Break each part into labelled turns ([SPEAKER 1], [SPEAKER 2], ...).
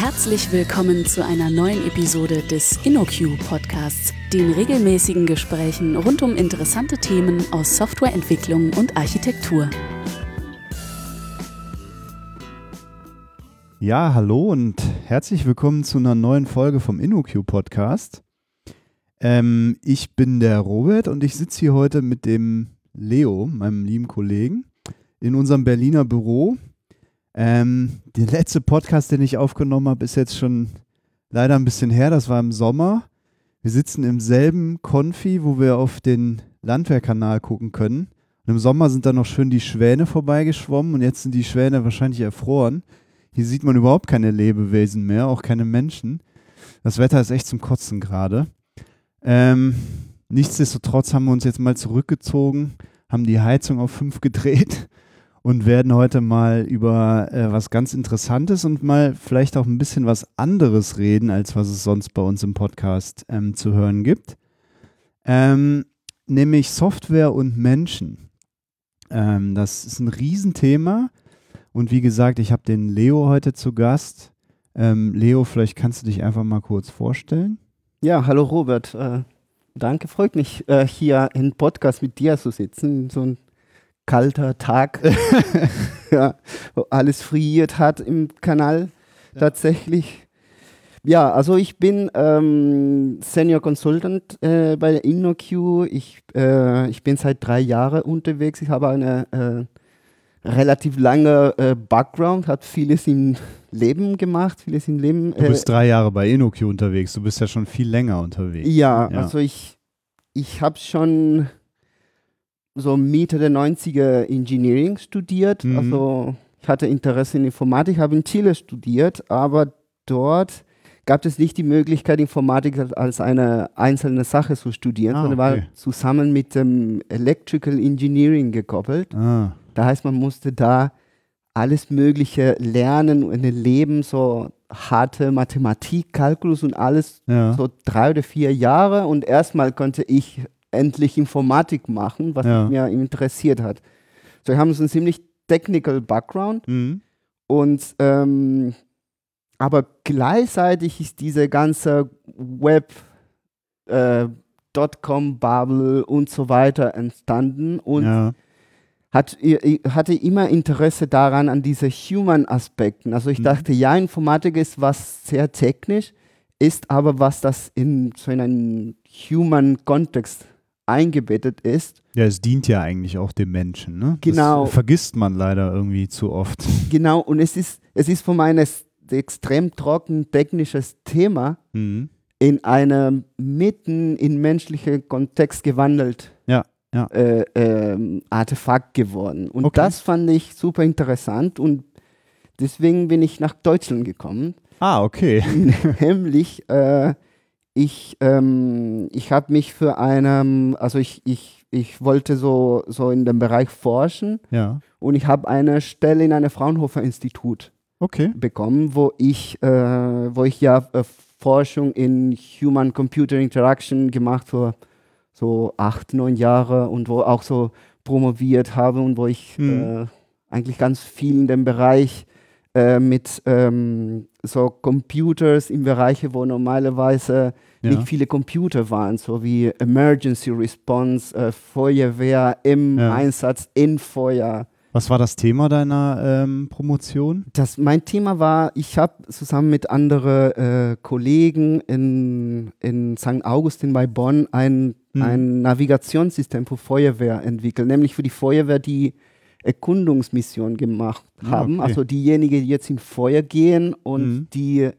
[SPEAKER 1] Herzlich willkommen zu einer neuen Episode des InnoQ Podcasts, den regelmäßigen Gesprächen rund um interessante Themen aus Softwareentwicklung und Architektur.
[SPEAKER 2] Ja, hallo und herzlich willkommen zu einer neuen Folge vom InnoQ Podcast. Ähm, ich bin der Robert und ich sitze hier heute mit dem Leo, meinem lieben Kollegen, in unserem Berliner Büro. Ähm, der letzte Podcast, den ich aufgenommen habe, ist jetzt schon leider ein bisschen her. Das war im Sommer. Wir sitzen im selben Konfi, wo wir auf den Landwehrkanal gucken können. Und im Sommer sind da noch schön die Schwäne vorbeigeschwommen und jetzt sind die Schwäne wahrscheinlich erfroren. Hier sieht man überhaupt keine Lebewesen mehr, auch keine Menschen. Das Wetter ist echt zum Kotzen gerade. Ähm, nichtsdestotrotz haben wir uns jetzt mal zurückgezogen, haben die Heizung auf 5 gedreht und werden heute mal über äh, was ganz Interessantes und mal vielleicht auch ein bisschen was anderes reden, als was es sonst bei uns im Podcast ähm, zu hören gibt. Ähm, nämlich Software und Menschen. Ähm, das ist ein Riesenthema. Und wie gesagt, ich habe den Leo heute zu Gast. Ähm, Leo, vielleicht kannst du dich einfach mal kurz vorstellen.
[SPEAKER 3] Ja, hallo Robert. Äh, danke, freut mich, äh, hier im Podcast mit dir zu sitzen. So ein kalter Tag, ja, wo alles friert hat im Kanal ja. tatsächlich. Ja, also ich bin ähm, Senior Consultant äh, bei der InnoQ. Ich, äh, ich bin seit drei Jahren unterwegs. Ich habe eine äh, relativ lange äh, Background, hat vieles im Leben gemacht, vieles im Leben.
[SPEAKER 2] Du bist drei Jahre bei InnoQ unterwegs. Du bist ja schon viel länger unterwegs.
[SPEAKER 3] Ja, ja. also ich, ich habe schon so Mitte der 90er Engineering studiert. Mhm. Also ich hatte Interesse in Informatik, habe in Chile studiert, aber dort gab es nicht die Möglichkeit, Informatik als eine einzelne Sache zu studieren, ah, sondern okay. war zusammen mit dem Electrical Engineering gekoppelt. Ah. Das heißt, man musste da alles Mögliche lernen und Leben, so harte Mathematik, Kalkulus und alles, ja. so drei oder vier Jahre. Und erstmal konnte ich endlich Informatik machen, was ja. mich interessiert hat. So, wir haben so einen ziemlich technical Background mhm. und ähm, aber gleichzeitig ist diese ganze Web äh, Dotcom-Bubble und so weiter entstanden und ja. hat, hatte immer Interesse daran, an diese Human-Aspekten. Also ich mhm. dachte, ja, Informatik ist was sehr technisch, ist aber was, das in so in einem Human-Kontext eingebettet ist.
[SPEAKER 2] Ja, es dient ja eigentlich auch dem Menschen, ne?
[SPEAKER 3] Genau.
[SPEAKER 2] Das vergisst man leider irgendwie zu oft.
[SPEAKER 3] Genau, und es ist, es ist von einem extrem trocken technisches Thema mhm. in einem mitten in menschlichen Kontext gewandelt.
[SPEAKER 2] Ja. Ja.
[SPEAKER 3] Äh, äh, Artefakt geworden. Und okay. das fand ich super interessant und deswegen bin ich nach Deutschland gekommen.
[SPEAKER 2] Ah, okay.
[SPEAKER 3] Nämlich äh, ich, ähm, ich habe mich für einen, also ich, ich, ich wollte so, so in dem Bereich forschen
[SPEAKER 2] ja.
[SPEAKER 3] und ich habe eine Stelle in einem Fraunhofer Institut
[SPEAKER 2] okay.
[SPEAKER 3] bekommen, wo ich, äh, wo ich ja äh, Forschung in Human-Computer Interaction gemacht für so acht, neun Jahre und wo auch so promoviert habe und wo ich mhm. äh, eigentlich ganz viel in dem Bereich äh, mit ähm, so Computers in Bereiche, wo normalerweise ja. nicht viele Computer waren, so wie Emergency Response, äh, Feuerwehr im ja. Einsatz in Feuer.
[SPEAKER 2] Was war das Thema deiner ähm, Promotion?
[SPEAKER 3] Das, mein Thema war, ich habe zusammen mit anderen äh, Kollegen in, in St. Augustin bei Bonn ein, hm. ein Navigationssystem für Feuerwehr entwickelt, nämlich für die Feuerwehr, die Erkundungsmission gemacht ah, haben. Okay. Also diejenigen, die jetzt in Feuer gehen und mhm. die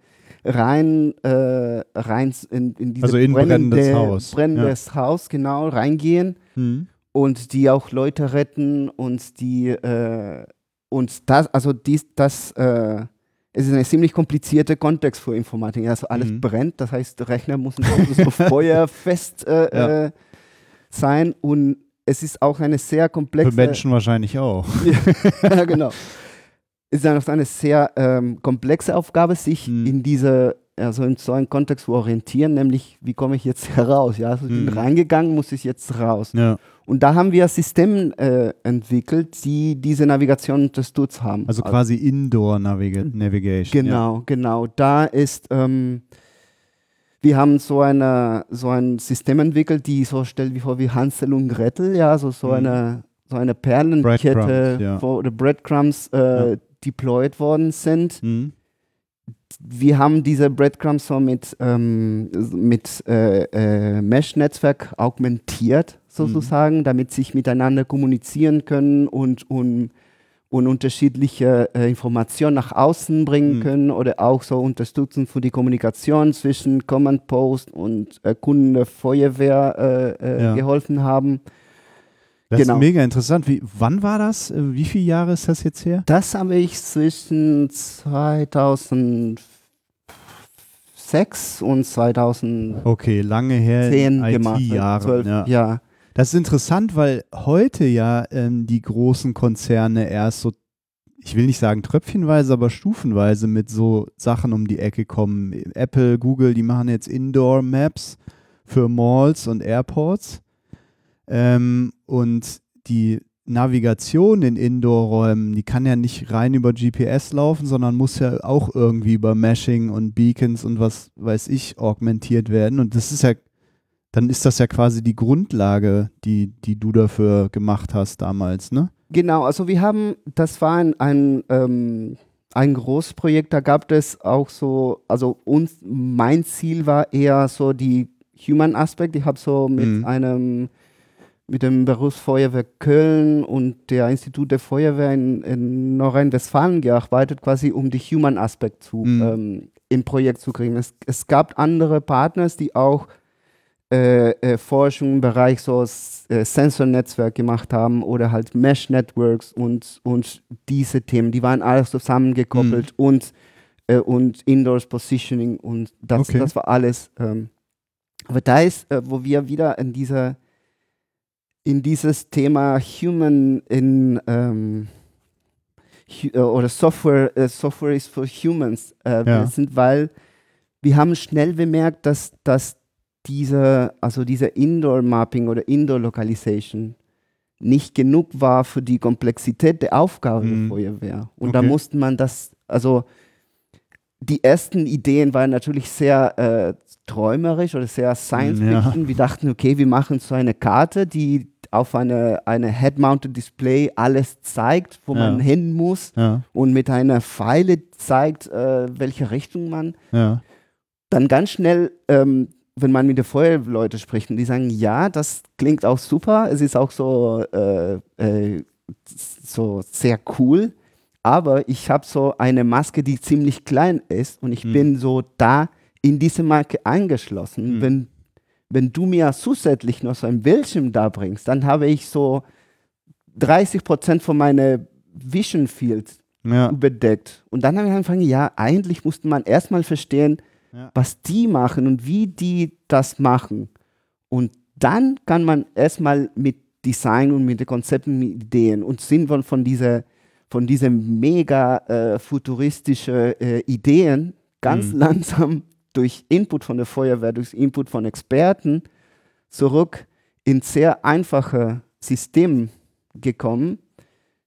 [SPEAKER 3] rein, äh, rein in, in
[SPEAKER 2] dieses also in brennende, brennendes Haus.
[SPEAKER 3] Brennendes ja. Haus, genau, reingehen mhm. und die auch Leute retten und die äh, und das, also dies, das äh, es ist ein ziemlich komplizierter Kontext für Informatik. Also alles mhm. brennt, das heißt, der Rechner muss so feuerfest äh, ja. Äh, sein und es ist auch eine sehr komplexe.
[SPEAKER 2] Für Menschen wahrscheinlich auch.
[SPEAKER 3] ja, genau. Es ist eine sehr ähm, komplexe Aufgabe, sich mhm. in diese also in so einem Kontext orientieren, nämlich wie komme ich jetzt heraus? Ja, also ich bin
[SPEAKER 2] Mhm.
[SPEAKER 3] reingegangen, muss ich jetzt raus.
[SPEAKER 2] Ja.
[SPEAKER 3] Und da haben wir Systeme äh, entwickelt, die diese Navigation unterstützt haben.
[SPEAKER 2] Also quasi Indoor Naviga Navigation.
[SPEAKER 3] Genau, genau. Da ist, ähm, wir haben so, eine, so ein System entwickelt, die so stellt wie vor wie Hansel und Gretel, ja, so, so
[SPEAKER 2] Mhm.
[SPEAKER 3] eine so eine Perlenkette,
[SPEAKER 2] Breadcrumbs, ja.
[SPEAKER 3] wo oder Breadcrumbs äh,
[SPEAKER 2] Ja.
[SPEAKER 3] deployed worden sind.
[SPEAKER 2] Mhm.
[SPEAKER 3] Wir haben diese Breadcrumbs so mit, ähm, mit äh, äh, Mesh-Netzwerk augmentiert, sozusagen, damit sich miteinander kommunizieren können und, und, und unterschiedliche äh, Informationen nach außen bringen
[SPEAKER 2] Mhm.
[SPEAKER 3] können oder auch so unterstützen für die Kommunikation zwischen Command Post und äh, Kunden der Feuerwehr äh, äh,
[SPEAKER 2] Ja.
[SPEAKER 3] Geholfen haben.
[SPEAKER 2] Das
[SPEAKER 3] Genau.
[SPEAKER 2] ist mega interessant. Wie, wann war das? Äh, Wie viele Jahre ist das jetzt her?
[SPEAKER 3] Das habe ich zwischen 2006 und 2010
[SPEAKER 2] Okay, lange her. in
[SPEAKER 3] gemacht. Zwölf-
[SPEAKER 2] Ja.
[SPEAKER 3] ja.
[SPEAKER 2] Das ist interessant, weil heute ja ähm, die großen Konzerne erst so, ich will nicht sagen tröpfchenweise, aber stufenweise mit so Sachen um die Ecke kommen. Apple, Google, die machen jetzt Indoor Maps für Malls und Airports. Ähm, und die Navigation in Indoor-Räumen, die kann ja nicht rein über GPS laufen, sondern muss ja auch irgendwie über Meshing und Beacons und was weiß ich augmentiert werden. Und das ist ja, dann ist das ja quasi die Grundlage, die, die du dafür gemacht hast damals, ne?
[SPEAKER 3] Genau, also wir haben, das war ein, ein, ähm, ein Großprojekt, da gab es auch so, also uns, mein Ziel war eher so die Human Aspekt. Ich habe so mit
[SPEAKER 2] Mhm.
[SPEAKER 3] einem, mit dem Berufsfeuerwehr Köln und der Institut der Feuerwehr in, in Nordrhein-Westfalen gearbeitet, quasi um die Human Aspekt zu,
[SPEAKER 2] Mhm.
[SPEAKER 3] ähm, im Projekt zu kriegen. Es, es gab andere Partners, die auch äh, äh, Forschung im Bereich so äh, Sensornetzwerk gemacht haben oder halt Mesh Networks und, und diese Themen, die waren alles zusammengekoppelt und, äh, und Indoors Positioning und das,
[SPEAKER 2] Okay.
[SPEAKER 3] das war alles. Ähm, aber da ist, äh, wo wir wieder in dieser in dieses Thema Human in ähm, äh, oder Software, Software is for Humans
[SPEAKER 2] Ja.
[SPEAKER 3] sind, weil wir haben schnell bemerkt, dass, dass diese, also diese Indoor-Mapping oder Indoor-Localization nicht genug war für die Komplexität der Aufgabe
[SPEAKER 2] Mhm.
[SPEAKER 3] der Feuerwehr. Und da
[SPEAKER 2] Okay.
[SPEAKER 3] musste man das, also die ersten Ideen waren natürlich sehr äh, träumerisch oder sehr Science
[SPEAKER 2] Ja.
[SPEAKER 3] Fiction. Wir dachten, okay, wir machen so eine Karte, die auf eine, eine Head-Mounted Display alles zeigt, wo
[SPEAKER 2] Ja.
[SPEAKER 3] man hin muss
[SPEAKER 2] Ja,
[SPEAKER 3] und mit einer Pfeile zeigt, äh, welche Richtung man dann ganz schnell, ähm, wenn man mit den Feuerwehrleuten spricht, und die sagen, ja, das klingt auch super, es ist auch so, äh, äh, so sehr cool, aber ich habe so eine Maske, die ziemlich klein ist und ich
[SPEAKER 2] Mhm.
[SPEAKER 3] bin so da in diese Marke eingeschlossen.
[SPEAKER 2] Mhm.
[SPEAKER 3] Wenn, wenn du mir zusätzlich noch so ein Bildschirm da bringst, dann habe ich so 30 Prozent von meiner Vision Field
[SPEAKER 2] Ja,
[SPEAKER 3] überdeckt. Und dann haben wir angefangen, ja, eigentlich musste man erstmal verstehen,
[SPEAKER 2] Ja.
[SPEAKER 3] was die machen und wie die das machen. Und dann kann man erstmal mit Design und mit den Konzepten, mit Ideen und wir von dieser von diese mega äh, futuristische äh, Ideen ganz
[SPEAKER 2] Mhm.
[SPEAKER 3] langsam durch Input von der Feuerwehr, durch Input von Experten zurück in sehr einfache Systeme gekommen,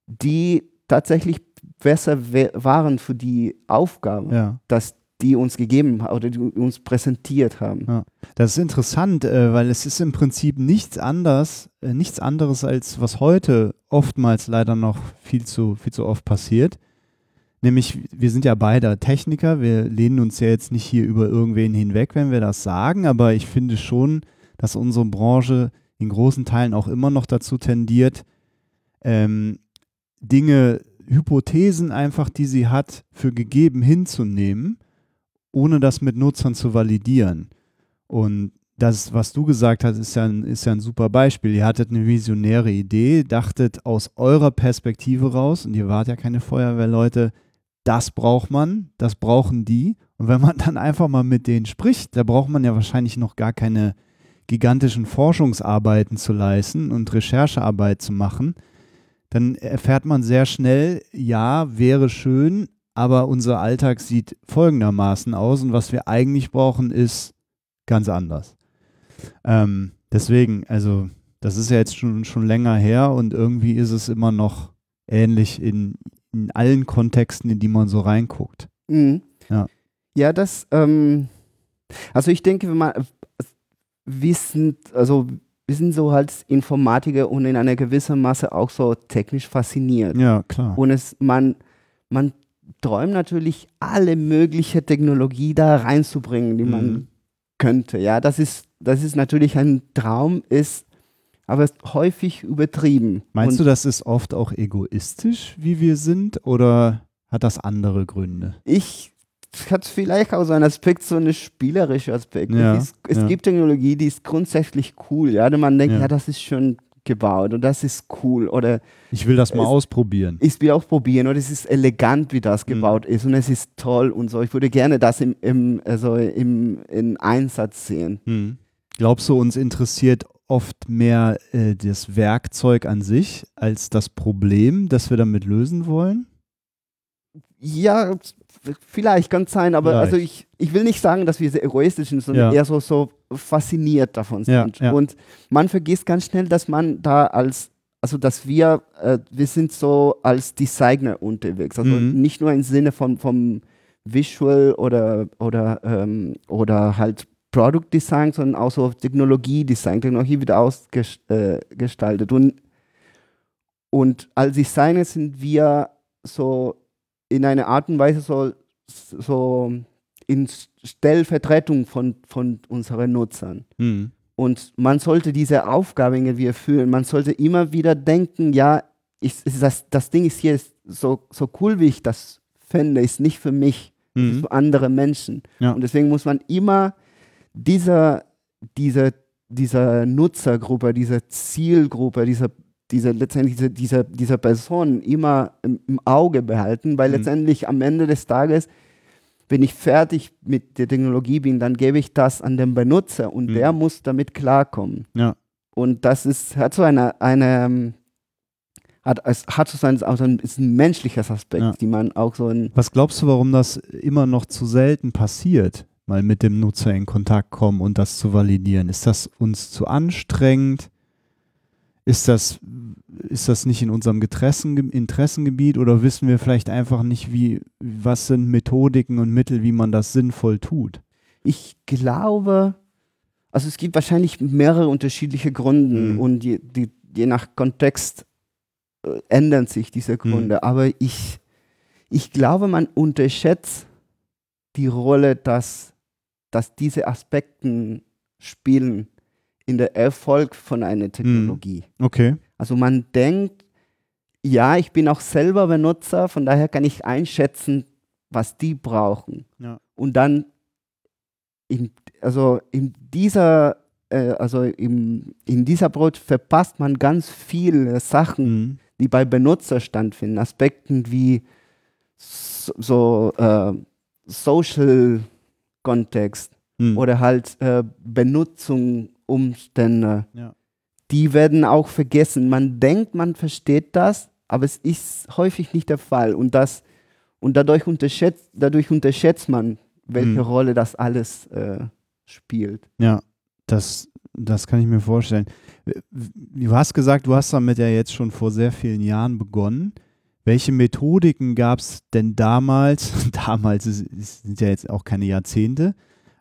[SPEAKER 3] die tatsächlich besser waren für die Aufgabe,
[SPEAKER 2] ja.
[SPEAKER 3] dass die uns gegeben oder die uns präsentiert haben.
[SPEAKER 2] Ja. Das ist interessant, äh, weil es ist im Prinzip nichts anders, äh, nichts anderes als was heute oftmals leider noch viel zu, viel zu oft passiert. Nämlich, wir sind ja beide Techniker, wir lehnen uns ja jetzt nicht hier über irgendwen hinweg, wenn wir das sagen, aber ich finde schon, dass unsere Branche in großen Teilen auch immer noch dazu tendiert, ähm, Dinge, Hypothesen einfach, die sie hat, für gegeben hinzunehmen, ohne das mit Nutzern zu validieren. Und das, was du gesagt hast, ist ja, ein, ist ja ein super Beispiel. Ihr hattet eine visionäre Idee, dachtet aus eurer Perspektive raus, und ihr wart ja keine Feuerwehrleute, das braucht man, das brauchen die. Und wenn man dann einfach mal mit denen spricht, da braucht man ja wahrscheinlich noch gar keine gigantischen Forschungsarbeiten zu leisten und Recherchearbeit zu machen, dann erfährt man sehr schnell, ja, wäre schön, aber unser Alltag sieht folgendermaßen aus und was wir eigentlich brauchen, ist ganz anders. Ähm, deswegen, also das ist ja jetzt schon, schon länger her und irgendwie ist es immer noch ähnlich in, in allen Kontexten, in die man so reinguckt.
[SPEAKER 3] Mhm.
[SPEAKER 2] Ja.
[SPEAKER 3] Ja, das, ähm, also ich denke, wenn man, wir sind, also wir sind so als Informatiker und in einer gewissen Masse auch so technisch fasziniert.
[SPEAKER 2] Ja, klar.
[SPEAKER 3] Und es, man, man träumt natürlich alle mögliche Technologie da reinzubringen, die man
[SPEAKER 2] Mhm.
[SPEAKER 3] könnte. Ja, das ist, das ist natürlich ein Traum, ist aber ist häufig übertrieben.
[SPEAKER 2] Meinst
[SPEAKER 3] und
[SPEAKER 2] du, das ist oft auch egoistisch, wie wir sind, oder hat das andere Gründe?
[SPEAKER 3] ich hat vielleicht auch so einen Aspekt, so einen spielerischen Aspekt.
[SPEAKER 2] Ja,
[SPEAKER 3] es es
[SPEAKER 2] ja.
[SPEAKER 3] gibt Technologie, die ist grundsätzlich cool, ja, man denkt,
[SPEAKER 2] Ja.
[SPEAKER 3] ja. das ist schon gebaut und das ist cool oder
[SPEAKER 2] Ich will das mal
[SPEAKER 3] Es-
[SPEAKER 2] ausprobieren.
[SPEAKER 3] ich will auch probieren oder es ist elegant, wie das
[SPEAKER 2] Mhm.
[SPEAKER 3] gebaut ist und es ist toll und so. Ich würde gerne das im, im, also im, in Einsatz sehen.
[SPEAKER 2] Hm. Glaubst du, uns interessiert oft mehr äh, das Werkzeug an sich als das Problem, das wir damit lösen wollen?
[SPEAKER 3] Ja, vielleicht kann es sein, aber
[SPEAKER 2] Vielleicht.
[SPEAKER 3] also ich, ich will nicht sagen, dass wir sehr egoistisch sind, sondern
[SPEAKER 2] Ja.
[SPEAKER 3] eher so, so fasziniert davon
[SPEAKER 2] Ja,
[SPEAKER 3] sind.
[SPEAKER 2] ja.
[SPEAKER 3] Und man vergisst ganz schnell, dass man da als, also dass wir, äh, wir sind so als Designer unterwegs. Also
[SPEAKER 2] Mhm.
[SPEAKER 3] nicht nur im Sinne von vom Visual oder, oder, ähm, oder halt Product Design, sondern auch so Technologie-Design, Technologie wieder ausgestaltet. Äh, und, und als Designer sind wir so in einer Art und Weise so, so in Stellvertretung von, von unseren Nutzern.
[SPEAKER 2] Hm.
[SPEAKER 3] Und man sollte diese Aufgabe irgendwie erfüllen. Man sollte immer wieder denken, ja, ich, das, das Ding ist hier ist so, so cool, wie ich das fände, ist nicht für mich, es ist
[SPEAKER 2] Mhm.
[SPEAKER 3] für andere Menschen.
[SPEAKER 2] Ja.
[SPEAKER 3] Und deswegen muss man immer dieser, diese, dieser Nutzergruppe, dieser Zielgruppe, dieser, dieser letztendlich diese, dieser, dieser Person immer im, im Auge behalten, weil
[SPEAKER 2] Mhm.
[SPEAKER 3] letztendlich am Ende des Tages, wenn ich fertig mit der Technologie bin, dann gebe ich das an den Benutzer und
[SPEAKER 2] Mhm.
[SPEAKER 3] der muss damit klarkommen.
[SPEAKER 2] Ja.
[SPEAKER 3] Und das ist, hat so eine, eine ähm, hat, es hat so ein, auch so ein, ist ein menschliches Aspekt,
[SPEAKER 2] Ja.
[SPEAKER 3] die man auch so in,
[SPEAKER 2] Was glaubst du, warum das immer noch zu selten passiert, mal mit dem Nutzer in Kontakt kommen und das zu validieren? Ist das uns zu anstrengend? Ist das, ist das nicht in unserem Interessen, Interessengebiet oder wissen wir vielleicht einfach nicht, wie, was sind Methodiken und Mittel, wie man das sinnvoll tut?
[SPEAKER 3] Ich glaube, also es gibt wahrscheinlich mehrere unterschiedliche Gründe
[SPEAKER 2] Mhm.
[SPEAKER 3] und je, die, je nach Kontext äh, ändern sich diese Gründe. Aber ich, ich glaube, man unterschätzt die Rolle, dass, dass diese Aspekten spielen in der Erfolg von einer Technologie.
[SPEAKER 2] Okay.
[SPEAKER 3] Also man denkt, ja, ich bin auch selber Benutzer, von daher kann ich einschätzen, was die brauchen.
[SPEAKER 2] Ja.
[SPEAKER 3] Und dann in, also in dieser äh, also im, in dieser Approach verpasst man ganz viele Sachen,
[SPEAKER 2] Mhm.
[SPEAKER 3] die bei Benutzer stattfinden. Aspekten wie so, so äh, Social Kontext
[SPEAKER 2] Mhm.
[SPEAKER 3] oder halt äh, Benutzung, Umstände.
[SPEAKER 2] Ja.
[SPEAKER 3] Die werden auch vergessen. Man denkt, man versteht das, aber es ist häufig nicht der Fall. Und, das, und dadurch, unterschätzt, dadurch unterschätzt man, welche
[SPEAKER 2] Mhm.
[SPEAKER 3] Rolle das alles äh, spielt.
[SPEAKER 2] Ja, das, das kann ich mir vorstellen. Du hast gesagt, du hast damit ja jetzt schon vor sehr vielen Jahren begonnen. Welche Methodiken gab es denn damals? damals ist, ist, sind ja jetzt auch keine Jahrzehnte,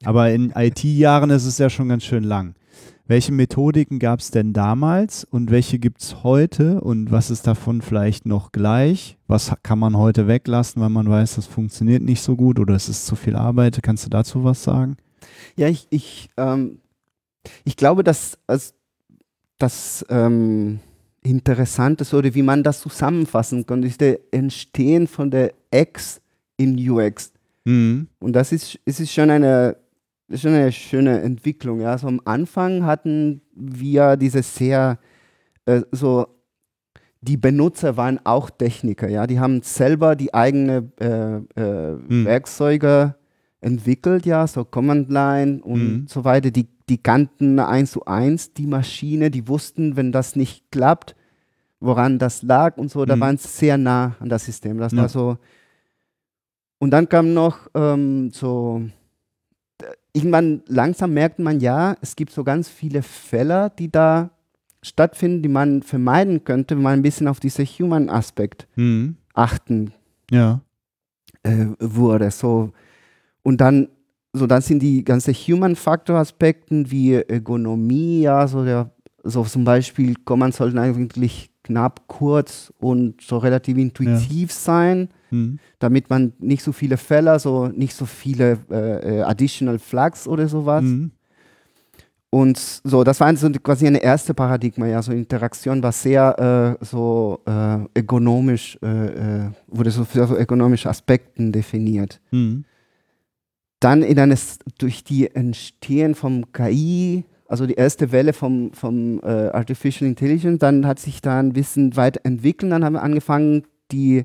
[SPEAKER 2] aber in IT-Jahren ist es ja schon ganz schön lang. Welche Methodiken gab es denn damals und welche gibt es heute und was ist davon vielleicht noch gleich? Was kann man heute weglassen, weil man weiß, das funktioniert nicht so gut oder es ist zu viel Arbeit? Kannst du dazu was sagen?
[SPEAKER 3] Ja, ich, ich, ähm, ich glaube, dass als das ähm, Interessante ist oder wie man das zusammenfassen kann, ist der Entstehen von der X in UX.
[SPEAKER 2] Mhm.
[SPEAKER 3] Und das ist, es ist schon eine, das ist schon eine schöne Entwicklung. Ja. Also am Anfang hatten wir diese sehr, äh, so, die Benutzer waren auch Techniker, ja. Die haben selber die eigene äh, äh,
[SPEAKER 2] Hm.
[SPEAKER 3] Werkzeuge entwickelt, ja, so Command Line und
[SPEAKER 2] Mhm.
[SPEAKER 3] so weiter. Die, die kannten eins zu eins die Maschine, die wussten, wenn das nicht klappt, woran das lag und so. Da
[SPEAKER 2] Mhm.
[SPEAKER 3] waren sie sehr nah an das System. Das
[SPEAKER 2] Ja.
[SPEAKER 3] war so. und dann kam noch ähm, so, irgendwann langsam merkt man ja, es gibt so ganz viele Fälle, die da stattfinden, die man vermeiden könnte, wenn man ein bisschen auf diesen Human-Aspekt
[SPEAKER 2] Mhm.
[SPEAKER 3] achten
[SPEAKER 2] Ja.
[SPEAKER 3] äh, wurde. So. Und dann, so dann sind die ganzen Human-Factor-Aspekten wie Ergonomie, ja, so, der, so zum Beispiel, man sollte eigentlich knapp, kurz und so relativ intuitiv sein,
[SPEAKER 2] Mhm.
[SPEAKER 3] damit man nicht so viele Fälle, so nicht so viele äh, äh, Additional Flags oder sowas.
[SPEAKER 2] Mhm.
[SPEAKER 3] Und so, das war so quasi eine erste Paradigma, ja, so Interaktion war sehr äh, so äh, ökonomisch, äh, äh, wurde so für so ökonomische Aspekten definiert.
[SPEAKER 2] Mhm.
[SPEAKER 3] Dann in eines, durch die Entstehen vom KI, also die erste Welle vom, vom äh, Artificial Intelligence, dann hat sich da ein bisschen weiterentwickelt, dann haben wir angefangen, die,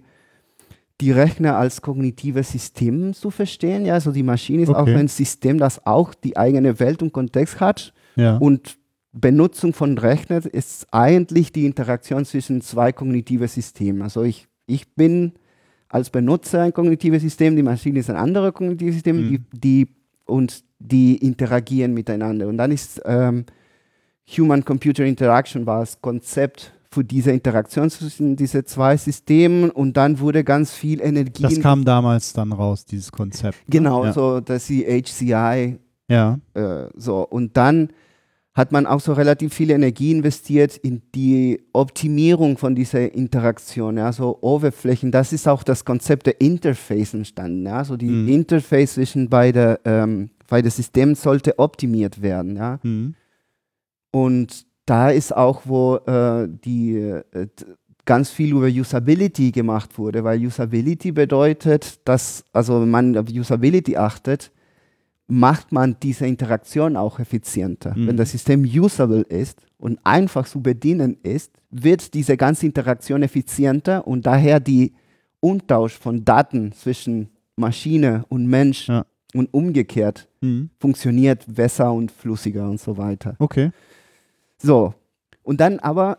[SPEAKER 3] die Rechner als kognitive System zu verstehen. Ja, also die Maschine ist auch
[SPEAKER 2] Okay.
[SPEAKER 3] ein System, das auch die eigene Welt und Kontext hat.
[SPEAKER 2] Ja.
[SPEAKER 3] Und Benutzung von Rechnern ist eigentlich die Interaktion zwischen zwei kognitiven Systemen. Also ich, ich bin als Benutzer ein kognitives System, die Maschine ist ein anderes kognitives System,
[SPEAKER 2] Mhm.
[SPEAKER 3] die, die, und die interagieren miteinander. Und dann ist ähm, Human-Computer Interaction war das Konzept für diese Interaktion zwischen diesen zwei Systemen und dann wurde ganz viel Energie.
[SPEAKER 2] das kam damals dann raus, dieses Konzept. ne?
[SPEAKER 3] genau,
[SPEAKER 2] Ja.
[SPEAKER 3] so dass die HCI
[SPEAKER 2] Ja.
[SPEAKER 3] äh, so, und dann hat man auch so relativ viel Energie investiert in die Optimierung von dieser Interaktion, ja, so Oberflächen. Das ist auch das Konzept der Interface entstanden, ja, so die
[SPEAKER 2] Mhm.
[SPEAKER 3] Interface zwischen beide, ähm, beide Systemen sollte optimiert werden, ja.
[SPEAKER 2] Mhm.
[SPEAKER 3] Und da ist auch, wo äh, die äh, ganz viel über Usability gemacht wurde, weil Usability bedeutet, dass, also wenn man auf Usability achtet, macht man diese Interaktion auch effizienter.
[SPEAKER 2] Mhm.
[SPEAKER 3] Wenn das System usable ist und einfach zu bedienen ist, wird diese ganze Interaktion effizienter und daher die Umtausch von Daten zwischen Maschine und Mensch
[SPEAKER 2] Ja.
[SPEAKER 3] und umgekehrt
[SPEAKER 2] Mhm.
[SPEAKER 3] funktioniert besser und flüssiger und so weiter.
[SPEAKER 2] Okay.
[SPEAKER 3] So, und dann aber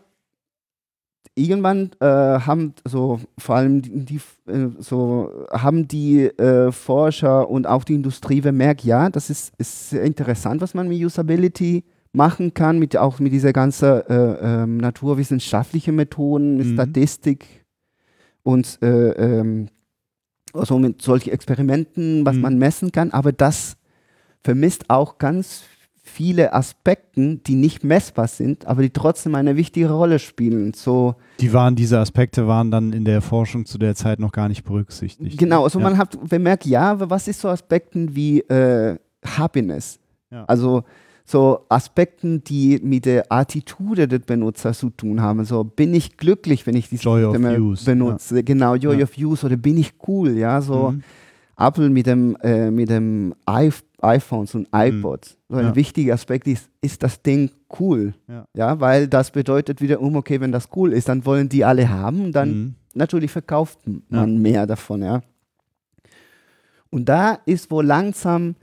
[SPEAKER 3] irgendwann äh, haben so vor allem die, äh, so haben die äh, Forscher und auch die Industrie bemerkt, ja, das ist, ist sehr interessant, was man mit Usability machen kann, mit auch mit dieser ganzen äh, ähm, naturwissenschaftlichen Methoden, mit
[SPEAKER 2] Mhm.
[SPEAKER 3] Statistik und äh, ähm, also mit solchen Experimenten, was
[SPEAKER 2] Mhm.
[SPEAKER 3] man messen kann, aber das vermisst auch ganz viele Aspekte, die nicht messbar sind, aber die trotzdem eine wichtige Rolle spielen. So
[SPEAKER 2] Die waren, diese Aspekte waren dann in der Forschung zu der Zeit noch gar nicht berücksichtigt.
[SPEAKER 3] genau, also
[SPEAKER 2] ja.
[SPEAKER 3] man hat bemerkt, ja, aber was ist so Aspekten wie äh, Happiness?
[SPEAKER 2] Ja.
[SPEAKER 3] Also so Aspekten, die mit der Attitude des Benutzers zu tun haben. So bin ich glücklich, wenn ich die
[SPEAKER 2] Joy of
[SPEAKER 3] Systeme
[SPEAKER 2] use,
[SPEAKER 3] benutze. Genau, Joy
[SPEAKER 2] Ja.
[SPEAKER 3] of Use oder bin ich cool, ja, so.
[SPEAKER 2] Mhm.
[SPEAKER 3] Apple mit dem, äh, mit dem I iPhones und iPods. So ein
[SPEAKER 2] Mhm. Ja.
[SPEAKER 3] wichtiger Aspekt ist, ist das Ding cool?
[SPEAKER 2] Ja.
[SPEAKER 3] weil das bedeutet wiederum, okay, wenn das cool ist, dann wollen die alle haben und dann
[SPEAKER 2] Mhm.
[SPEAKER 3] natürlich verkauft man mehr davon, ja. Und da ist wo langsam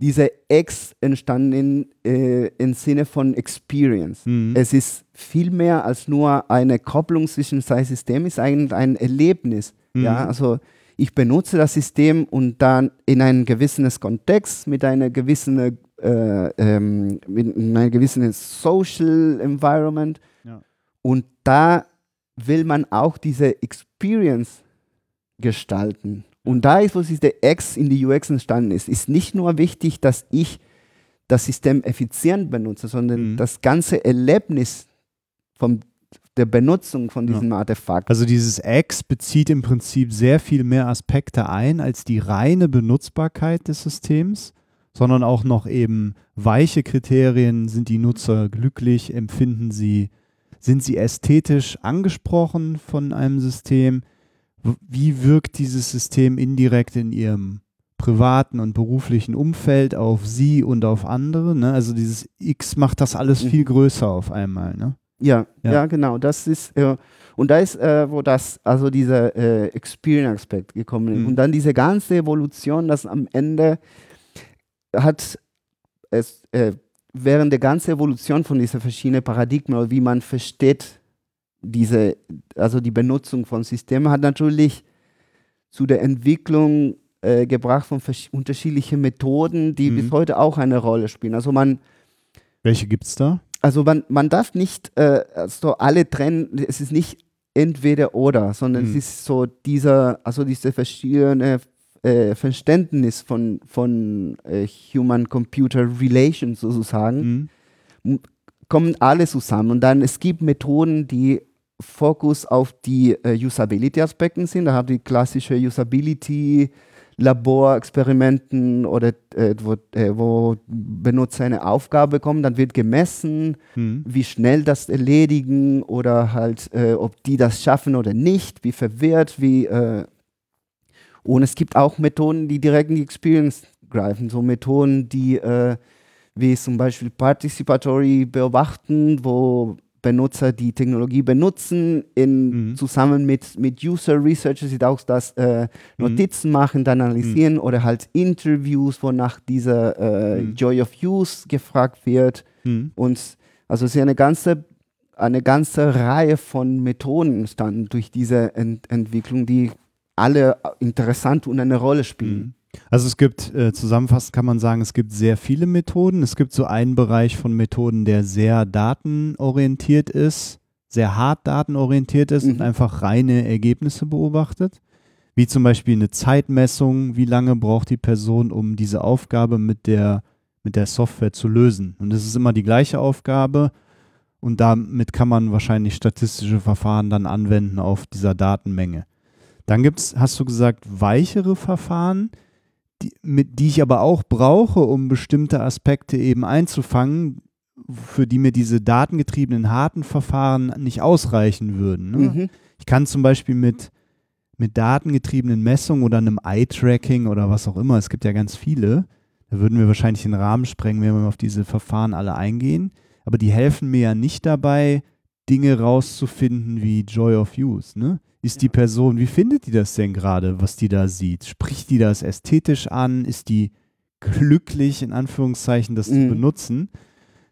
[SPEAKER 3] diese X entstanden in, äh, im Sinne von Experience.
[SPEAKER 2] Mhm.
[SPEAKER 3] Es ist viel mehr als nur eine Kopplung zwischen zwei Systemen, es ist eigentlich ein Erlebnis.
[SPEAKER 2] Mhm.
[SPEAKER 3] Ja, also ich benutze das System und dann in einem gewissen Kontext mit einer gewissen, äh, ähm, mit einem gewissen Social Environment.
[SPEAKER 2] Ja.
[SPEAKER 3] Und da will man auch diese Experience gestalten. Und da ist, wo sich der X in die UX entstanden ist, ist nicht nur wichtig, dass ich das System effizient benutze, sondern
[SPEAKER 2] Mhm.
[SPEAKER 3] das ganze Erlebnis von der Benutzung von
[SPEAKER 2] Ja.
[SPEAKER 3] diesem Artefakt.
[SPEAKER 2] Also dieses X bezieht im Prinzip sehr viel mehr Aspekte ein als die reine Benutzbarkeit des Systems, sondern auch noch eben weiche Kriterien. Sind die Nutzer glücklich? Empfinden sie, sind sie ästhetisch angesprochen von einem System? Wie wirkt dieses System indirekt in ihrem privaten und beruflichen Umfeld auf sie und auf andere? Ne? Also dieses X macht das alles
[SPEAKER 3] Mhm.
[SPEAKER 2] viel größer auf einmal. Ne?
[SPEAKER 3] Ja,
[SPEAKER 2] Ja.
[SPEAKER 3] ja, genau. Das ist, äh, und da ist, äh, wo das, also dieser äh, Experience-Aspekt gekommen ist.
[SPEAKER 2] Mhm.
[SPEAKER 3] Und dann diese ganze Evolution, das am Ende hat es, äh, während der ganzen Evolution von dieser verschiedenen Paradigmen, wie man versteht, diese, also die Benutzung von Systemen, hat natürlich zu der Entwicklung äh, gebracht von unterschiedlichen Methoden, die mhm. bis heute auch eine Rolle spielen. Also man
[SPEAKER 2] welche gibt es da?
[SPEAKER 3] Also man, man darf nicht äh, so alle trennen, es ist nicht entweder oder, sondern mhm. es ist so dieser, also diese verschiedene äh, Verständnis von, von äh, Human-Computer Relations sozusagen, mhm. kommen alle zusammen. Und dann es gibt Methoden, die Fokus auf die äh, Usability-Aspekten sind. Da haben die klassische Usability- Laborexperimenten oder äh, wo, äh, wo, Benutzer eine Aufgabe bekommen, dann wird gemessen, mhm. wie schnell das erledigen oder halt, äh, ob die das schaffen oder nicht, wie verwirrt, wie. Äh, und es gibt auch Methoden, die direkt in die Experience greifen, so Methoden, die äh, wie zum Beispiel Participatory beobachten, wo Benutzer die Technologie benutzen, in, mhm. zusammen mit, mit User Researchers, die auch das äh, mhm. Notizen mhm. machen, dann analysieren mhm. oder halt Interviews, wo nach dieser äh, mhm. Joy of Use gefragt wird. Mhm. Und also es ist eine ganze, eine ganze Reihe von Methoden entstanden durch diese Ent Entwicklung, die alle interessant und eine Rolle spielen.
[SPEAKER 2] Also es gibt, äh, zusammenfassend kann man sagen, es gibt sehr viele Methoden. Es gibt so einen Bereich von Methoden, der sehr datenorientiert ist, sehr hart datenorientiert ist mhm. und einfach reine Ergebnisse beobachtet. Wie zum Beispiel eine Zeitmessung, wie lange braucht die Person, um diese Aufgabe mit der, mit der Software zu lösen. Und es ist immer die gleiche Aufgabe und damit kann man wahrscheinlich statistische Verfahren dann anwenden auf dieser Datenmenge. Dann gibt es, hast du gesagt, weichere Verfahren, die, mit, die ich aber auch brauche, um bestimmte Aspekte eben einzufangen, für die mir diese datengetriebenen harten Verfahren nicht ausreichen würden. Ne? Mhm. Ich kann zum Beispiel mit, mit datengetriebenen Messungen oder einem Eye-Tracking oder was auch immer, es gibt ja ganz viele, da würden wir wahrscheinlich den Rahmen sprengen, wenn wir auf diese Verfahren alle eingehen, aber die helfen mir ja nicht dabei, Dinge rauszufinden wie Joy of Use. Ne? Ist die Person, wie findet die das denn gerade, was die da sieht? Spricht die das ästhetisch an? Ist die glücklich, in Anführungszeichen, das mhm. zu benutzen?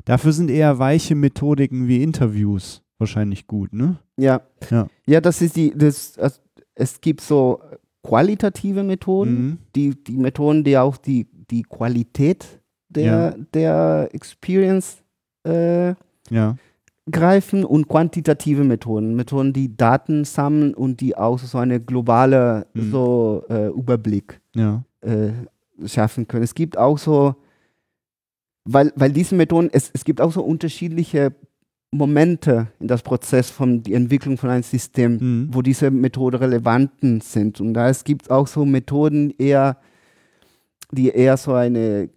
[SPEAKER 2] Dafür sind eher weiche Methodiken wie Interviews wahrscheinlich gut, ne?
[SPEAKER 3] Ja. Ja, ja das ist die, das, also es gibt so qualitative Methoden, mhm. die, die Methoden, die auch die, die Qualität der, ja. der Experience äh, ja greifen und quantitative Methoden, Methoden, die Daten sammeln und die auch so eine globale mhm. so, äh, Überblick ja. äh, schaffen können. Es gibt auch so, weil, weil diese Methoden, es, es gibt auch so unterschiedliche Momente in das Prozess von der Entwicklung von einem System, mhm. wo diese Methoden relevant sind. Und da es gibt auch so Methoden eher, die eher so eine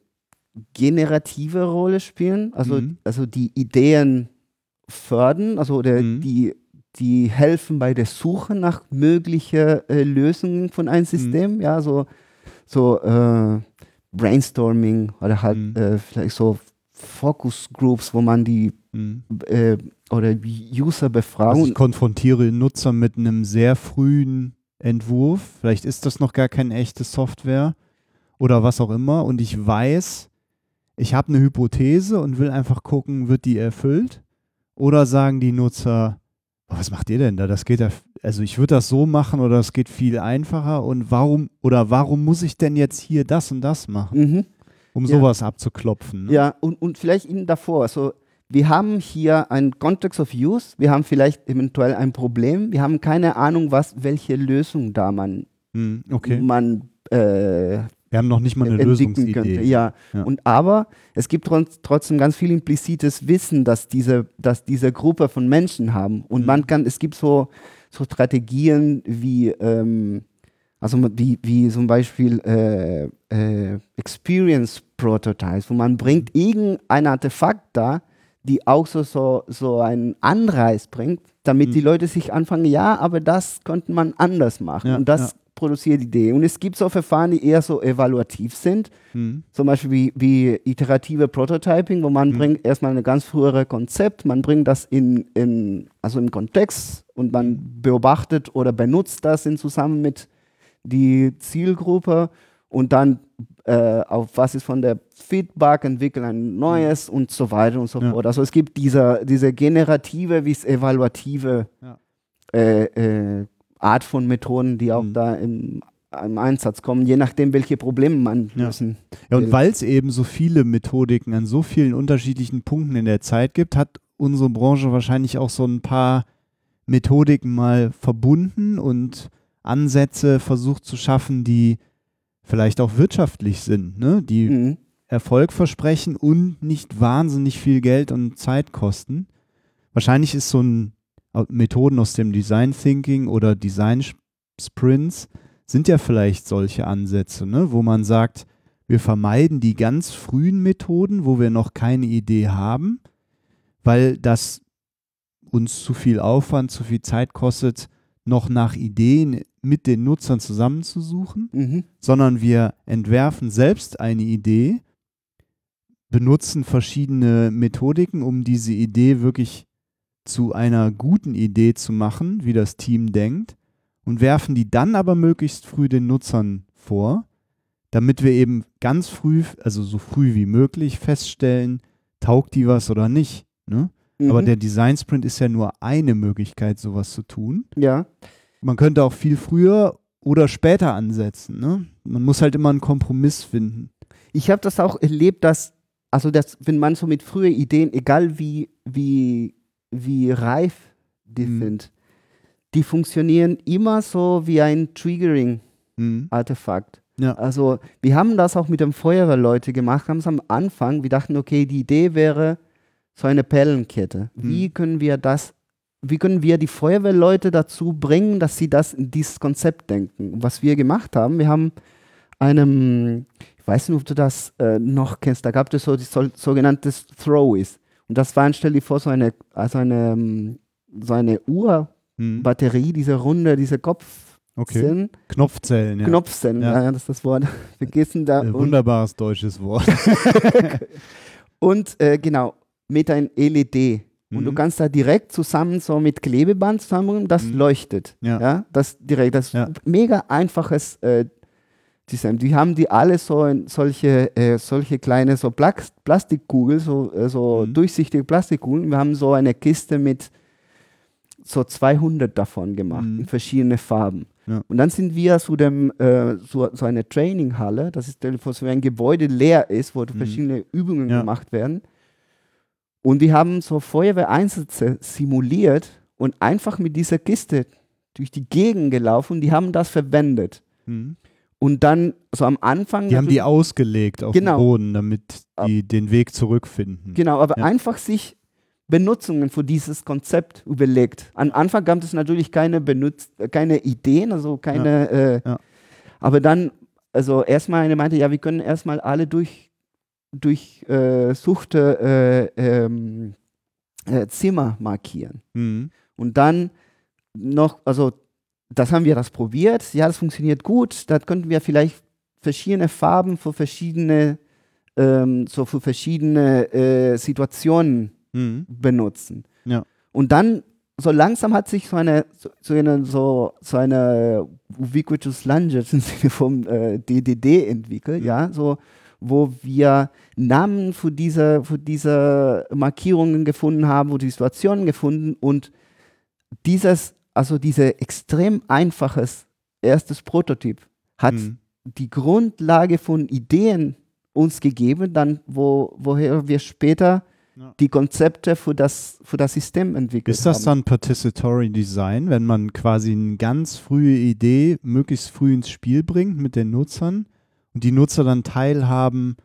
[SPEAKER 3] generative Rolle spielen, also, mhm. also die Ideen fördern, also der, mhm. die, die helfen bei der Suche nach möglichen äh, Lösungen von einem mhm. System, mhm. ja, so, so äh, Brainstorming oder halt mhm. äh, vielleicht so Focus Groups, wo man die mhm. äh, oder User befragt. Also
[SPEAKER 2] ich konfrontiere Nutzer mit einem sehr frühen Entwurf, vielleicht ist das noch gar keine echte Software oder was auch immer und ich weiß, ich habe eine Hypothese und will einfach gucken, wird die erfüllt oder sagen die Nutzer, oh, was macht ihr denn da? Das geht ja, also ich würde das so machen oder es geht viel einfacher und warum oder warum muss ich denn jetzt hier das und das machen? Mhm. Um ja. sowas abzuklopfen.
[SPEAKER 3] Ne? Ja, und, und vielleicht Ihnen davor, also wir haben hier einen Context of Use, wir haben vielleicht eventuell ein Problem, wir haben keine Ahnung, was, welche Lösung da man, hm, okay. man äh,
[SPEAKER 2] wir haben noch nicht mal eine Lösungsidee. Könnte.
[SPEAKER 3] Ja. ja. Und aber es gibt trotzdem ganz viel implizites Wissen, dass diese, dass diese Gruppe von Menschen haben. Und mhm. man kann, es gibt so, so Strategien wie, ähm, also wie, wie zum Beispiel äh, äh, Experience Prototypes, wo man bringt irgendein Artefakt da, die auch so, so, so einen Anreiz bringt, damit mhm. die Leute sich anfangen, ja, aber das könnte man anders machen. Ja, und das ja produziert Ideen. Und es gibt so Verfahren, die eher so evaluativ sind, mhm. zum Beispiel wie, wie iterative Prototyping, wo man mhm. bringt erstmal ein ganz frühere Konzept, man bringt das in, in, also im Kontext und man beobachtet oder benutzt das in zusammen mit die Zielgruppe und dann äh, auf Basis von der Feedback entwickeln ein neues mhm. und so weiter und so ja. fort. Also es gibt diese, diese generative wie evaluative ja. äh, äh, Art von Methoden, die auch mhm. da im im Einsatz kommen, je nachdem, welche Probleme man
[SPEAKER 2] Ja.
[SPEAKER 3] lösen.
[SPEAKER 2] Ja, und
[SPEAKER 3] will.
[SPEAKER 2] weil es eben so viele Methodiken an so vielen unterschiedlichen Punkten in der Zeit gibt, hat unsere Branche wahrscheinlich auch so ein paar Methodiken mal verbunden und Ansätze versucht zu schaffen, die vielleicht auch wirtschaftlich sind, ne? die
[SPEAKER 3] Mhm.
[SPEAKER 2] Erfolg versprechen und nicht wahnsinnig viel Geld und Zeit kosten. Wahrscheinlich ist so ein Methoden aus dem Design Thinking oder Design Sprints sind ja vielleicht solche Ansätze, ne? wo man sagt, wir vermeiden die ganz frühen Methoden, wo wir noch keine Idee haben, weil das uns zu viel Aufwand, zu viel Zeit kostet, noch nach Ideen mit den Nutzern zusammenzusuchen
[SPEAKER 3] Mhm.
[SPEAKER 2] sondern wir entwerfen selbst eine Idee, benutzen verschiedene Methodiken, um diese Idee wirklich zu einer guten Idee zu machen, wie das Team denkt, und werfen die dann aber möglichst früh den Nutzern vor, damit wir eben ganz früh, also so früh wie möglich, feststellen, taugt die was oder nicht. Ne? Aber
[SPEAKER 3] Mhm.
[SPEAKER 2] der Design Sprint ist ja nur eine Möglichkeit, sowas zu tun.
[SPEAKER 3] ja.
[SPEAKER 2] Man könnte auch viel früher oder später ansetzen. Ne? Man muss halt immer einen Kompromiss finden.
[SPEAKER 3] Ich habe das auch erlebt, dass, also dass, wenn man so mit frühen Ideen, egal wie, wie, wie reif die
[SPEAKER 2] Mhm.
[SPEAKER 3] sind, die funktionieren immer so wie ein Triggering-Artefakt.
[SPEAKER 2] Mhm. Ja.
[SPEAKER 3] Also wir haben das auch mit den Feuerwehrleuten gemacht, haben es am Anfang, wir dachten, okay, die Idee wäre so eine Perlenkette. Wie
[SPEAKER 2] Mhm.
[SPEAKER 3] können wir das, wie können wir die Feuerwehrleute dazu bringen, dass sie das in dieses Konzept denken? Was wir gemacht haben, wir haben einem, ich weiß nicht, ob du das äh, noch kennst, da gab es so die so, sogenanntes Throwies. Und das war, stell dir vor, so eine, also eine, ähm, so eine Uhrbatterie,
[SPEAKER 2] Mhm.
[SPEAKER 3] diese runde, diese Kopf
[SPEAKER 2] Okay.
[SPEAKER 3] sind,
[SPEAKER 2] Knopfzellen, ja.
[SPEAKER 3] Knopfzellen,
[SPEAKER 2] Ja.
[SPEAKER 3] ja. das ist das Wort vergessen da.
[SPEAKER 2] Äh,
[SPEAKER 3] Und,
[SPEAKER 2] wunderbares deutsches Wort.
[SPEAKER 3] und äh, genau, mit ein LED. Und du
[SPEAKER 2] Mhm.
[SPEAKER 3] kannst da direkt zusammen so mit Klebeband zusammen, das
[SPEAKER 2] Mhm.
[SPEAKER 3] leuchtet.
[SPEAKER 2] Ja.
[SPEAKER 3] Ja. das direkt, das ist
[SPEAKER 2] Ja.
[SPEAKER 3] mega einfaches äh, Design. Die haben die alle so in solche, äh, solche kleine so Plastikkugeln, so, äh, so
[SPEAKER 2] Mhm.
[SPEAKER 3] durchsichtige Plastikkugeln. Wir haben so eine Kiste mit so 200 davon gemacht,
[SPEAKER 2] Mhm.
[SPEAKER 3] in verschiedene Farben.
[SPEAKER 2] Ja.
[SPEAKER 3] Und dann sind wir zu dem, äh, so, so eine Traininghalle, das ist so ein Gebäude leer ist, wo
[SPEAKER 2] Mhm.
[SPEAKER 3] verschiedene Übungen
[SPEAKER 2] Ja.
[SPEAKER 3] gemacht werden. Und die haben so Feuerwehreinsätze simuliert und einfach mit dieser Kiste durch die Gegend gelaufen und die haben das verwendet.
[SPEAKER 2] Mhm.
[SPEAKER 3] Und dann so am Anfang.
[SPEAKER 2] Die haben die
[SPEAKER 3] natürlich-
[SPEAKER 2] ausgelegt auf
[SPEAKER 3] Genau.
[SPEAKER 2] dem Boden, damit die den Weg zurückfinden.
[SPEAKER 3] Genau, aber
[SPEAKER 2] Ja.
[SPEAKER 3] einfach sich Benutzungen für dieses Konzept überlegt. Am Anfang gab es natürlich keine, Benutz keine Ideen, also keine. Äh,
[SPEAKER 2] Ja.
[SPEAKER 3] Aber dann, also erstmal eine meinte, ja, wir können erstmal alle durch, durch äh, suchte äh, ähm, äh, Zimmer markieren.
[SPEAKER 2] Mhm.
[SPEAKER 3] Und dann noch, also das haben wir das probiert, ja, das funktioniert gut, da könnten wir vielleicht verschiedene Farben für verschiedene, ähm, so für verschiedene äh, Situationen
[SPEAKER 2] Mhm.
[SPEAKER 3] benutzen.
[SPEAKER 2] Ja.
[SPEAKER 3] Und dann so langsam hat sich so eine so, so eine so, so eine ubiquitous Language im Sinne vom äh, DDD entwickelt,
[SPEAKER 2] Mhm.
[SPEAKER 3] ja, so wo wir Namen für diese für diese Markierungen gefunden haben, wo die Situationen gefunden und dieses also diese extrem einfaches erstes Prototyp hat
[SPEAKER 2] Mhm.
[SPEAKER 3] die Grundlage von Ideen uns gegeben, dann wo, woher wir später
[SPEAKER 2] Ja.
[SPEAKER 3] die Konzepte für das, für das System entwickelt
[SPEAKER 2] Ist das
[SPEAKER 3] haben.
[SPEAKER 2] dann Participatory Design, wenn man quasi eine ganz frühe Idee möglichst früh ins Spiel bringt mit den Nutzern und die Nutzer dann teilhaben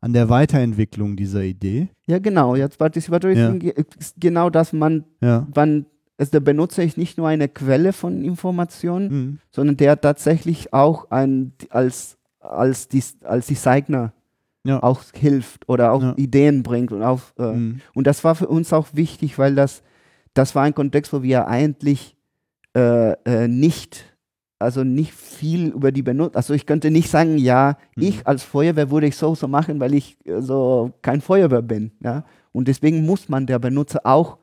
[SPEAKER 2] an der Weiterentwicklung dieser Idee?
[SPEAKER 3] Ja, genau. Jetzt Participatory
[SPEAKER 2] Ja.
[SPEAKER 3] ist genau das, man,
[SPEAKER 2] Ja.
[SPEAKER 3] wann also der Benutzer ist nicht nur eine Quelle von Informationen,
[SPEAKER 2] Mhm.
[SPEAKER 3] sondern der tatsächlich auch ein, als, als, Dis, als Designer
[SPEAKER 2] Ja.
[SPEAKER 3] auch hilft oder auch
[SPEAKER 2] Ja.
[SPEAKER 3] Ideen bringt und auch äh,
[SPEAKER 2] Mhm.
[SPEAKER 3] Und das war für uns auch wichtig, weil das, das war ein Kontext, wo wir eigentlich äh, äh, nicht, also nicht viel über die Benutzer, also ich könnte nicht sagen, ja,
[SPEAKER 2] Mhm.
[SPEAKER 3] ich als Feuerwehr würde ich so so machen, weil ich äh, so kein Feuerwehr bin, ja. Und deswegen muss man der Benutzer auch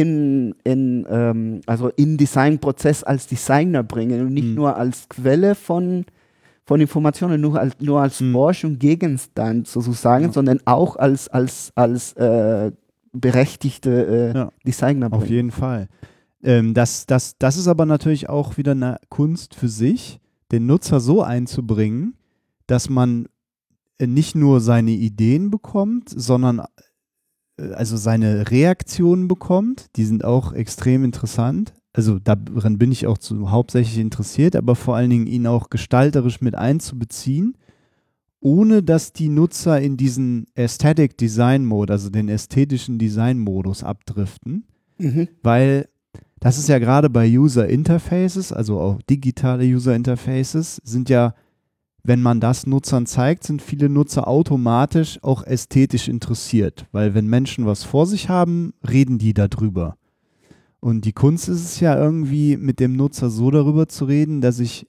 [SPEAKER 3] in, in, ähm, also in Designprozess als Designer bringen und nicht
[SPEAKER 2] Mhm.
[SPEAKER 3] nur als Quelle von, von Informationen, nur als, nur als
[SPEAKER 2] Mhm.
[SPEAKER 3] Forschung, Gegenstand sozusagen,
[SPEAKER 2] Ja.
[SPEAKER 3] sondern auch als, als, als äh, berechtigte äh,
[SPEAKER 2] Ja.
[SPEAKER 3] Designer
[SPEAKER 2] Auf
[SPEAKER 3] bringen.
[SPEAKER 2] jeden Fall. Ähm, das, das, das ist aber natürlich auch wieder eine Kunst für sich, den Nutzer so einzubringen, dass man äh, nicht nur seine Ideen bekommt, sondern also seine Reaktionen bekommt. Die sind auch extrem interessant. Also daran bin ich auch zu, hauptsächlich interessiert, aber vor allen Dingen ihn auch gestalterisch mit einzubeziehen, ohne dass die Nutzer in diesen Aesthetic Design Mode, also den ästhetischen Design Modus abdriften, mhm. weil das ist ja gerade bei User Interfaces, also auch digitale User Interfaces, sind ja wenn man das Nutzern zeigt, sind viele Nutzer automatisch auch ästhetisch interessiert, weil wenn Menschen was vor sich haben, reden die darüber. Und die Kunst ist es ja irgendwie, mit dem Nutzer so darüber zu reden, dass ich,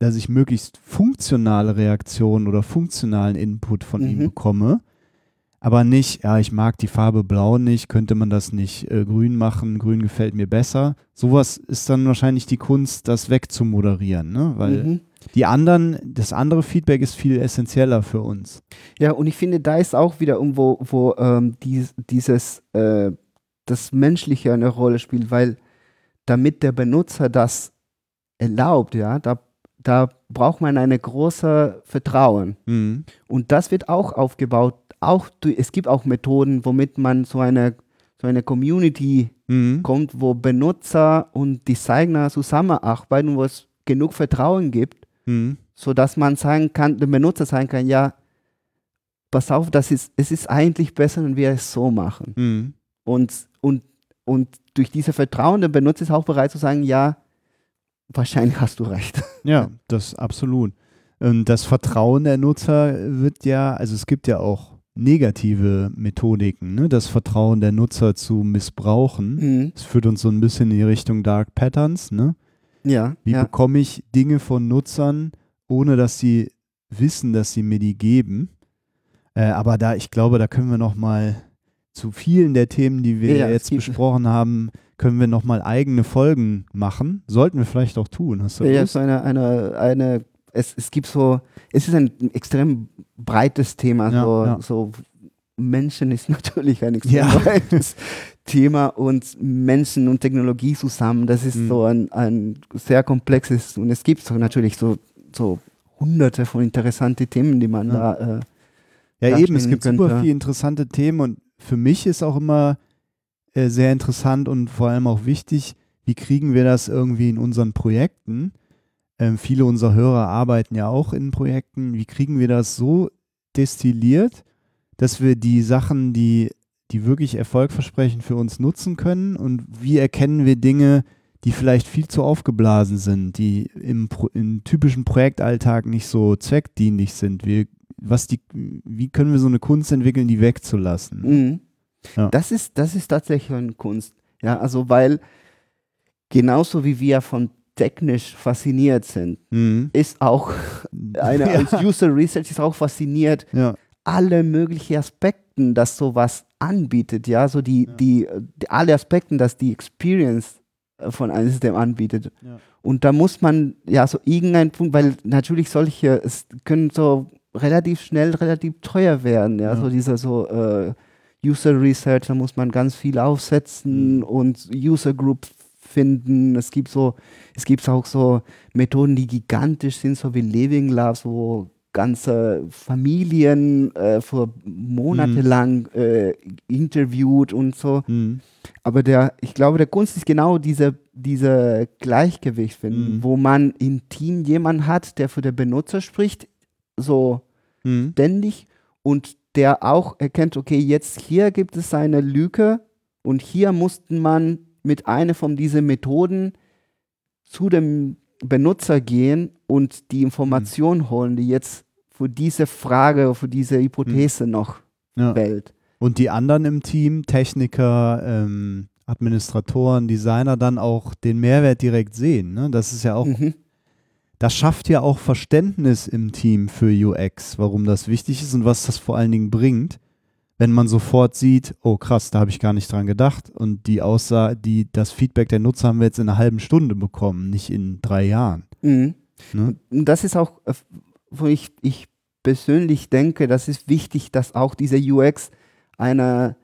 [SPEAKER 2] dass ich möglichst funktionale Reaktionen oder funktionalen Input von mhm. ihm bekomme, aber nicht, ja, ich mag die Farbe blau nicht, könnte man das nicht äh, grün machen, grün gefällt mir besser. Sowas ist dann wahrscheinlich die Kunst, das wegzumoderieren, ne? weil mhm. Die anderen, das andere Feedback ist viel essentieller für uns.
[SPEAKER 3] Ja, und ich finde, da ist auch wieder irgendwo, wo ähm, dies, dieses, äh, das Menschliche eine Rolle spielt, weil damit der Benutzer das erlaubt, ja, da da braucht man eine große Vertrauen. Mhm. Und das wird auch aufgebaut auch, es gibt auch Methoden, womit man so eine, so eine Community mhm. kommt, wo Benutzer und Designer zusammenarbeiten, wo es genug Vertrauen gibt, mhm. sodass man sagen kann, dem Benutzer sagen kann, ja, pass auf, das ist, es ist eigentlich besser, wenn wir es so machen. Mhm. Und, und, und durch dieses Vertrauen der Benutzer ist auch bereit zu sagen, ja, wahrscheinlich hast du recht.
[SPEAKER 2] Ja, das absolut. Und das Vertrauen der Nutzer wird ja, also es gibt ja auch negative Methodiken, ne? das Vertrauen der Nutzer zu missbrauchen. Mhm. Das führt uns so ein bisschen in die Richtung Dark Patterns. Ne?
[SPEAKER 3] Ja.
[SPEAKER 2] Wie
[SPEAKER 3] ja.
[SPEAKER 2] bekomme ich Dinge von Nutzern, ohne dass sie wissen, dass sie mir die geben? Äh, aber da, ich glaube, da können wir noch mal zu vielen der Themen, die wir ja, jetzt besprochen haben, können wir noch mal eigene Folgen machen. Sollten wir vielleicht auch tun.
[SPEAKER 3] Hast du ja, so eine, eine, eine es, es gibt so, es ist ein extrem breites Thema. Ja, so, ja. so Menschen ist natürlich ein extrem ja. breites Thema und Menschen und Technologie zusammen, das ist mhm. so ein, ein sehr komplexes und es gibt so natürlich so, so hunderte von interessanten Themen, die man ja. da. Äh,
[SPEAKER 2] ja, eben, es gibt könnte. super viele interessante Themen und für mich ist auch immer äh, sehr interessant und vor allem auch wichtig, wie kriegen wir das irgendwie in unseren Projekten ähm, viele unserer Hörer arbeiten ja auch in Projekten. Wie kriegen wir das so destilliert, dass wir die Sachen, die, die wirklich erfolgversprechend für uns nutzen können? Und wie erkennen wir Dinge, die vielleicht viel zu aufgeblasen sind, die im, im typischen Projektalltag nicht so zweckdienlich sind? Wir, was die, wie können wir so eine Kunst entwickeln, die wegzulassen?
[SPEAKER 3] Mhm. Ja. Das, ist, das ist tatsächlich eine Kunst. Ja, also weil genauso wie wir von technisch fasziniert sind, mhm. ist auch eine ja. als User Research ist auch fasziniert. Ja. Alle möglichen Aspekten, dass sowas anbietet, ja, so die, ja. die, die, alle Aspekten, dass die Experience äh, von einem System anbietet. Ja. Und da muss man ja so irgendeinen Punkt, weil natürlich solche, es können so relativ schnell relativ teuer werden, ja, so dieser so äh, User Research, da muss man ganz viel aufsetzen mhm. und User Group finden. Es gibt so, es gibt auch so Methoden, die gigantisch sind, so wie Living Love, wo ganze Familien äh, vor monatelang mhm. äh, interviewt und so. Mhm. Aber der, ich glaube, der Kunst ist genau diese, diese Gleichgewicht finden, mhm. wo man im Team jemanden hat, der für den Benutzer spricht, so mhm. ständig und der auch erkennt, okay, jetzt hier gibt es eine Lücke und hier mussten man mit einer von diesen Methoden zu dem Benutzer gehen und die Information mhm. holen, die jetzt für diese Frage, für diese Hypothese mhm. noch ja. wählt.
[SPEAKER 2] Und die anderen im Team, Techniker, ähm, Administratoren, Designer, dann auch den Mehrwert direkt sehen. Ne? Das ist ja auch, mhm. das schafft ja auch Verständnis im Team für UX, warum das wichtig ist und was das vor allen Dingen bringt wenn man sofort sieht, oh krass, da habe ich gar nicht dran gedacht. Und die Aussage, die, das Feedback der Nutzer haben wir jetzt in einer halben Stunde bekommen, nicht in drei Jahren.
[SPEAKER 3] Mhm. Ne? Und das ist auch, äh, wo ich, ich persönlich denke, das ist wichtig, dass auch diese UX eine,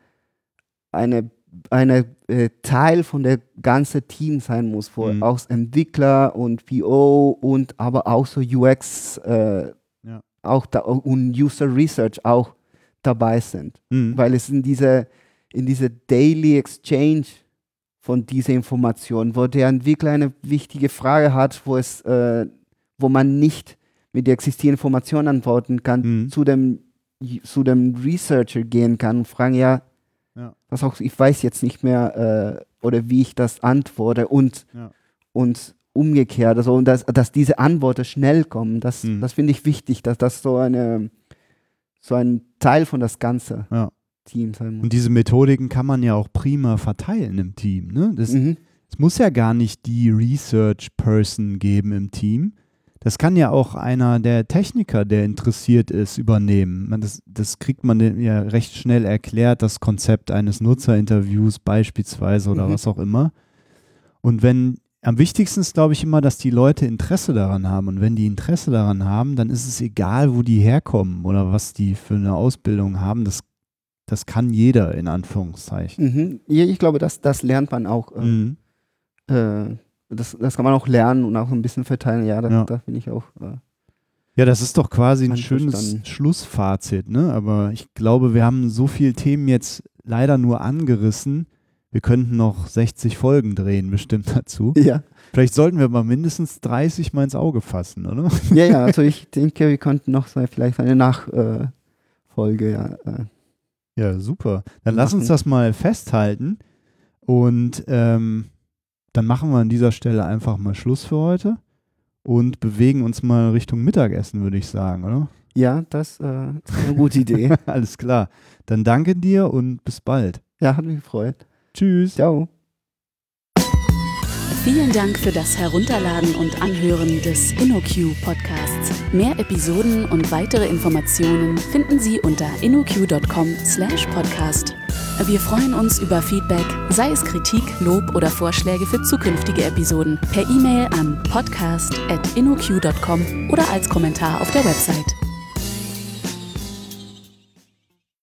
[SPEAKER 3] eine eine äh, Teil von der ganzen Team sein muss, wo
[SPEAKER 2] Mhm.
[SPEAKER 3] auch Entwickler und PO und aber auch so UX äh,
[SPEAKER 2] Ja.
[SPEAKER 3] auch da, und User Research auch dabei sind.
[SPEAKER 2] Mhm.
[SPEAKER 3] Weil es in diese, in diese Daily Exchange von dieser Information, wo der Entwickler eine wichtige Frage hat, wo es, äh, wo man nicht mit der existierenden Information antworten kann,
[SPEAKER 2] Mhm.
[SPEAKER 3] zu dem zu dem Researcher gehen kann und fragen, ja,
[SPEAKER 2] Ja.
[SPEAKER 3] was auch, ich weiß jetzt nicht mehr äh, oder wie ich das antworte und,
[SPEAKER 2] Ja.
[SPEAKER 3] und umgekehrt, also und dass, dass diese Antworten schnell kommen, das,
[SPEAKER 2] Mhm.
[SPEAKER 3] das finde ich wichtig, dass das so eine so ein Teil von das ganze
[SPEAKER 2] Ja.
[SPEAKER 3] Team sein muss.
[SPEAKER 2] Und diese Methodiken kann man ja auch prima verteilen im Team. Ne? Das,
[SPEAKER 3] Mhm.
[SPEAKER 2] Es muss ja gar nicht die Research Person geben im Team. Das kann ja auch einer der Techniker, der interessiert ist, übernehmen. Man, das, das kriegt man ja recht schnell erklärt, das Konzept eines Nutzerinterviews beispielsweise oder
[SPEAKER 3] Mhm.
[SPEAKER 2] was auch immer. Und wenn, am wichtigsten ist, glaube ich, immer, dass die Leute Interesse daran haben. Und wenn die Interesse daran haben, dann ist es egal, wo die herkommen oder was die für eine Ausbildung haben. Das, das kann jeder in Anführungszeichen.
[SPEAKER 3] Mhm. Ich glaube, das, das lernt man auch. Äh,
[SPEAKER 2] Mhm.
[SPEAKER 3] äh, das, das kann man auch lernen und auch ein bisschen verteilen. Ja, das,
[SPEAKER 2] Ja.
[SPEAKER 3] das finde ich auch. Äh,
[SPEAKER 2] Ja, das ist doch quasi ein schönes
[SPEAKER 3] Einverstanden.
[SPEAKER 2] Schlussfazit, ne? Aber ich glaube, wir haben so viele Themen jetzt leider nur angerissen. Wir könnten noch 60 Folgen drehen, bestimmt dazu.
[SPEAKER 3] ja.
[SPEAKER 2] Vielleicht sollten wir mal mindestens 30 mal ins Auge fassen, oder?
[SPEAKER 3] ja, ja, also ich denke, wir könnten noch so vielleicht eine Nachfolge, äh, ja. Äh,
[SPEAKER 2] Ja, super. Dann lass uns
[SPEAKER 3] Machen.
[SPEAKER 2] das mal festhalten. Und ähm, dann machen wir an dieser Stelle einfach mal Schluss für heute und bewegen uns mal Richtung Mittagessen, würde ich sagen, oder?
[SPEAKER 3] ja, das äh, ist eine gute Idee.
[SPEAKER 2] Alles klar. Dann danke dir und bis bald.
[SPEAKER 3] ja, hat mich gefreut.
[SPEAKER 2] Tschüss.
[SPEAKER 3] Ciao.
[SPEAKER 1] Vielen Dank für das Herunterladen und Anhören des InnoQ Podcasts. Mehr Episoden und weitere Informationen finden Sie unter innoq.com/podcast. Wir freuen uns über Feedback, sei es Kritik, Lob oder Vorschläge für zukünftige Episoden, per E-Mail an podcast@innoq.com oder als Kommentar auf der Website.